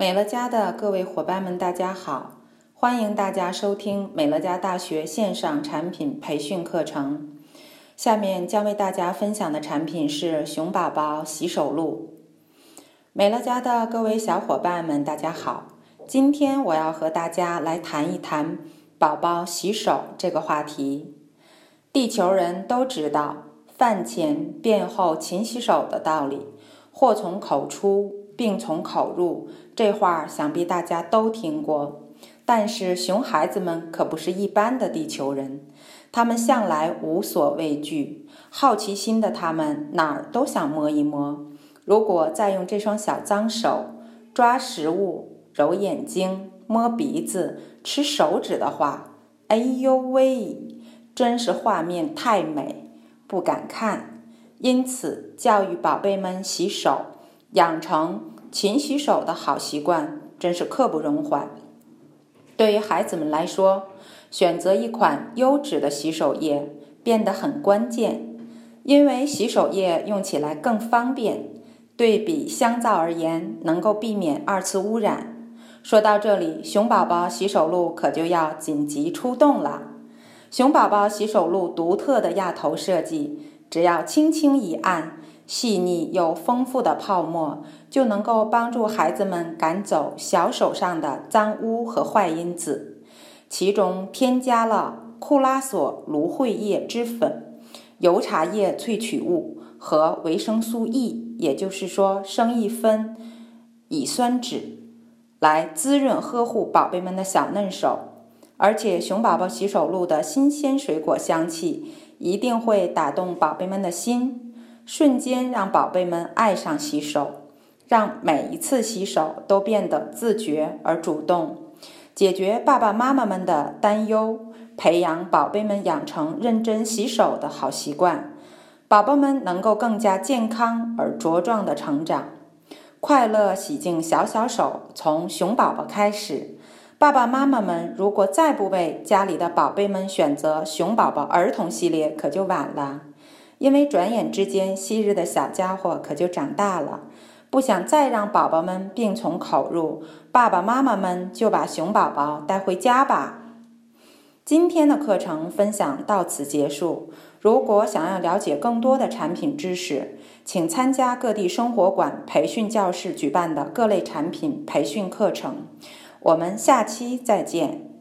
美乐家的各位伙伴们，大家好！欢迎大家收听美乐家大学线上产品培训课程。下面将为大家分享的产品是熊宝宝洗手露。美乐家的各位小伙伴们，大家好！今天我要和大家来谈一谈宝宝洗手这个话题。地球人都知道“饭前便后勤洗手”的道理，“祸从口出”。病从口入，这话想必大家都听过。但是熊孩子们可不是一般的地球人，他们向来无所畏惧，好奇心的他们哪儿都想摸一摸。如果再用这双小脏手抓食物、揉眼睛、摸鼻子、吃手指的话，哎呦喂，真是画面太美，不敢看。因此，教育宝贝们洗手。养成勤洗手的好习惯，真是刻不容缓。对于孩子们来说，选择一款优质的洗手液变得很关键，因为洗手液用起来更方便，对比香皂而言，能够避免二次污染。说到这里，熊宝宝洗手露可就要紧急出动了。熊宝宝洗手露独特的压头设计，只要轻轻一按。细腻又丰富的泡沫就能够帮助孩子们赶走小手上的脏污和坏因子，其中添加了库拉索芦荟叶汁粉、油茶叶萃取物和维生素 E，也就是说生一酚乙酸酯，来滋润呵护宝贝们的小嫩手。而且熊宝宝洗手露的新鲜水果香气一定会打动宝贝们的心。瞬间让宝贝们爱上洗手，让每一次洗手都变得自觉而主动，解决爸爸妈妈们的担忧，培养宝贝们养成认真洗手的好习惯，宝宝们能够更加健康而茁壮的成长。快乐洗净小小手，从熊宝宝开始。爸爸妈妈们如果再不为家里的宝贝们选择熊宝宝儿童系列，可就晚了。因为转眼之间，昔日的小家伙可就长大了，不想再让宝宝们病从口入，爸爸妈妈们就把熊宝宝带回家吧。今天的课程分享到此结束。如果想要了解更多的产品知识，请参加各地生活馆培训教室举办的各类产品培训课程。我们下期再见。